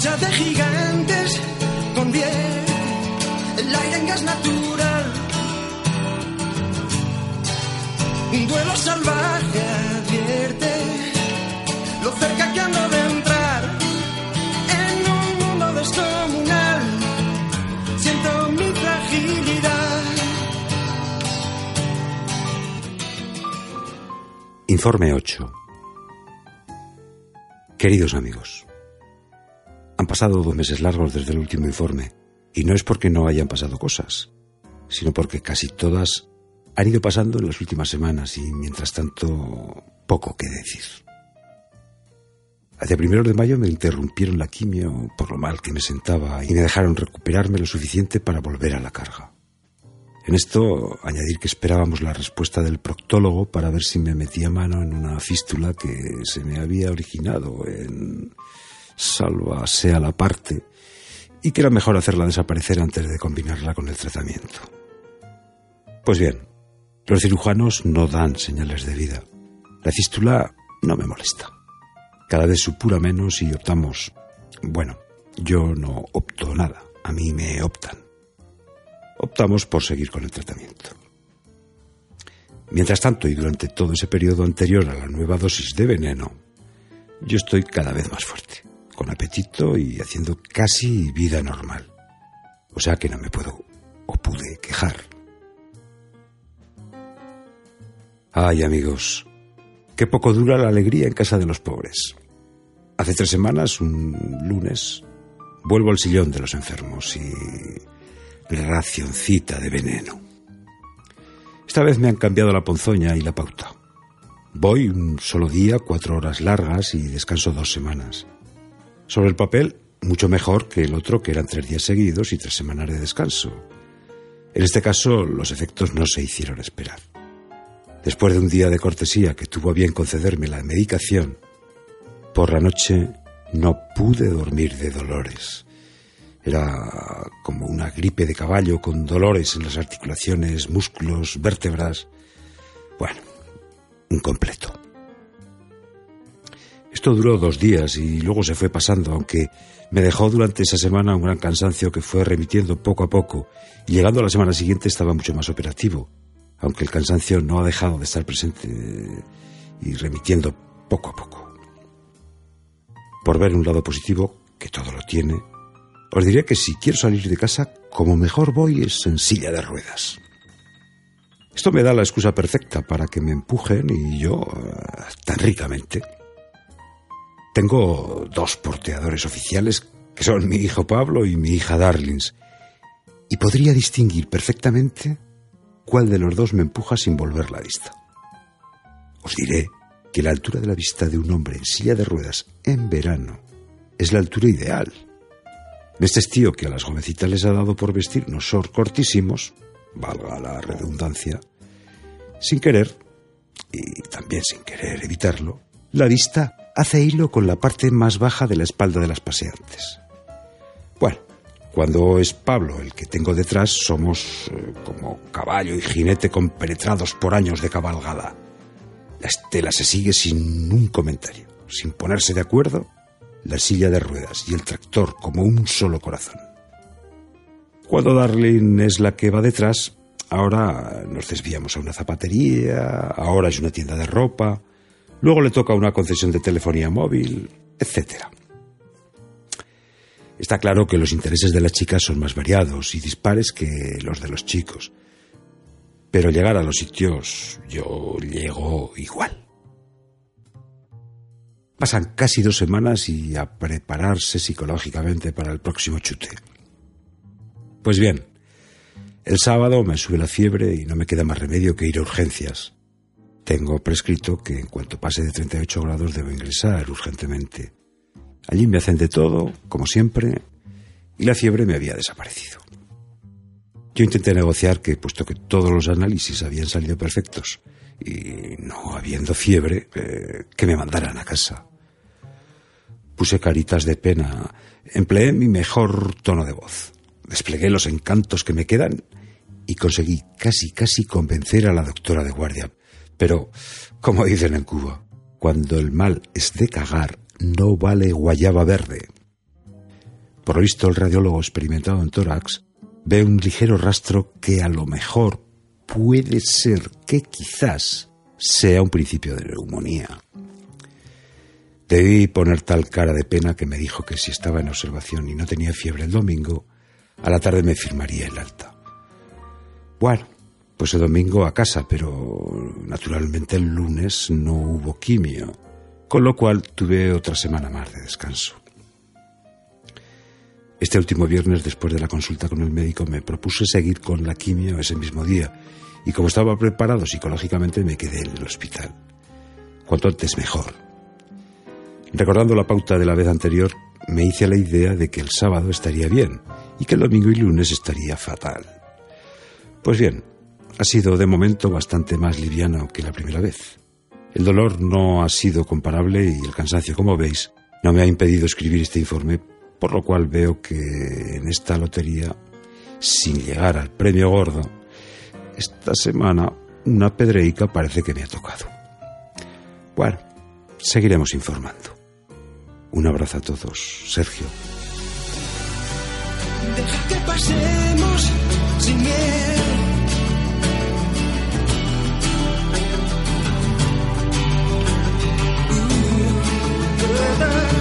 lucha de gigantes convierte el aire en gas natural. Un duelo salvaje advierte lo cerca que ando de entrar en un mundo descomunal. Siento mi fragilidad. Informe 8. Queridos amigos, han pasado dos meses largos desde el último informe, y no es porque no hayan pasado cosas, sino porque casi todas han ido pasando en las últimas semanas y, mientras tanto, poco que decir. Hacia primeros de mayo me interrumpieron la quimio por lo mal que me sentaba y me dejaron recuperarme lo suficiente para volver a la carga. En esto, añadir que esperábamos la respuesta del proctólogo para ver si me metía mano en una fístula que se me había originado en salva sea la parte y que era mejor hacerla desaparecer antes de combinarla con el tratamiento. Pues bien, los cirujanos no dan señales de vida. La fístula no me molesta. Cada vez supura menos y optamos. Bueno, yo no opto nada, a mí me optan optamos por seguir con el tratamiento. Mientras tanto, y durante todo ese periodo anterior a la nueva dosis de veneno, yo estoy cada vez más fuerte, con apetito y haciendo casi vida normal. O sea que no me puedo o pude quejar. Ay, amigos, qué poco dura la alegría en casa de los pobres. Hace tres semanas, un lunes, vuelvo al sillón de los enfermos y racioncita de veneno. Esta vez me han cambiado la ponzoña y la pauta. Voy un solo día, cuatro horas largas y descanso dos semanas. Sobre el papel, mucho mejor que el otro, que eran tres días seguidos y tres semanas de descanso. En este caso, los efectos no se hicieron esperar. Después de un día de cortesía que tuvo a bien concederme la medicación, por la noche no pude dormir de dolores. Era como una gripe de caballo con dolores en las articulaciones, músculos, vértebras. Bueno, un completo. Esto duró dos días y luego se fue pasando, aunque me dejó durante esa semana un gran cansancio que fue remitiendo poco a poco y llegando a la semana siguiente estaba mucho más operativo, aunque el cansancio no ha dejado de estar presente y remitiendo poco a poco. Por ver un lado positivo, que todo lo tiene, os diré que si quiero salir de casa, como mejor voy es en silla de ruedas. Esto me da la excusa perfecta para que me empujen y yo tan ricamente. Tengo dos porteadores oficiales que son mi hijo Pablo y mi hija Darlings, y podría distinguir perfectamente cuál de los dos me empuja sin volver la vista. Os diré que la altura de la vista de un hombre en silla de ruedas en verano es la altura ideal este estío que a las jovencitas les ha dado por vestir unos cortísimos, valga la redundancia, sin querer, y también sin querer evitarlo, la vista hace hilo con la parte más baja de la espalda de las paseantes. Bueno, cuando es Pablo el que tengo detrás, somos eh, como caballo y jinete compenetrados por años de cabalgada. La estela se sigue sin un comentario, sin ponerse de acuerdo la silla de ruedas y el tractor como un solo corazón. Cuando Darlene es la que va detrás, ahora nos desviamos a una zapatería, ahora es una tienda de ropa, luego le toca una concesión de telefonía móvil, etc. Está claro que los intereses de las chicas son más variados y dispares que los de los chicos. Pero llegar a los sitios yo llego igual. Pasan casi dos semanas y a prepararse psicológicamente para el próximo chute. Pues bien, el sábado me sube la fiebre y no me queda más remedio que ir a urgencias. Tengo prescrito que en cuanto pase de 38 grados debo ingresar urgentemente. Allí me hacen de todo, como siempre, y la fiebre me había desaparecido. Yo intenté negociar que, puesto que todos los análisis habían salido perfectos y no habiendo fiebre, eh, que me mandaran a casa. Puse caritas de pena, empleé mi mejor tono de voz, desplegué los encantos que me quedan y conseguí casi, casi convencer a la doctora de guardia. Pero, como dicen en Cuba, cuando el mal es de cagar, no vale guayaba verde. Por lo visto, el radiólogo experimentado en tórax ve un ligero rastro que a lo mejor puede ser que quizás sea un principio de neumonía. Debí poner tal cara de pena que me dijo que si estaba en observación y no tenía fiebre el domingo, a la tarde me firmaría el alta. Bueno, pues el domingo a casa, pero naturalmente el lunes no hubo quimio, con lo cual tuve otra semana más de descanso. Este último viernes, después de la consulta con el médico, me propuse seguir con la quimio ese mismo día, y como estaba preparado psicológicamente, me quedé en el hospital. Cuanto antes mejor. Recordando la pauta de la vez anterior, me hice la idea de que el sábado estaría bien y que el domingo y lunes estaría fatal. Pues bien, ha sido de momento bastante más liviano que la primera vez. El dolor no ha sido comparable y el cansancio, como veis, no me ha impedido escribir este informe, por lo cual veo que en esta lotería, sin llegar al premio gordo, esta semana una pedreica parece que me ha tocado. Bueno, seguiremos informando. Un abrazo a todos, Sergio. together.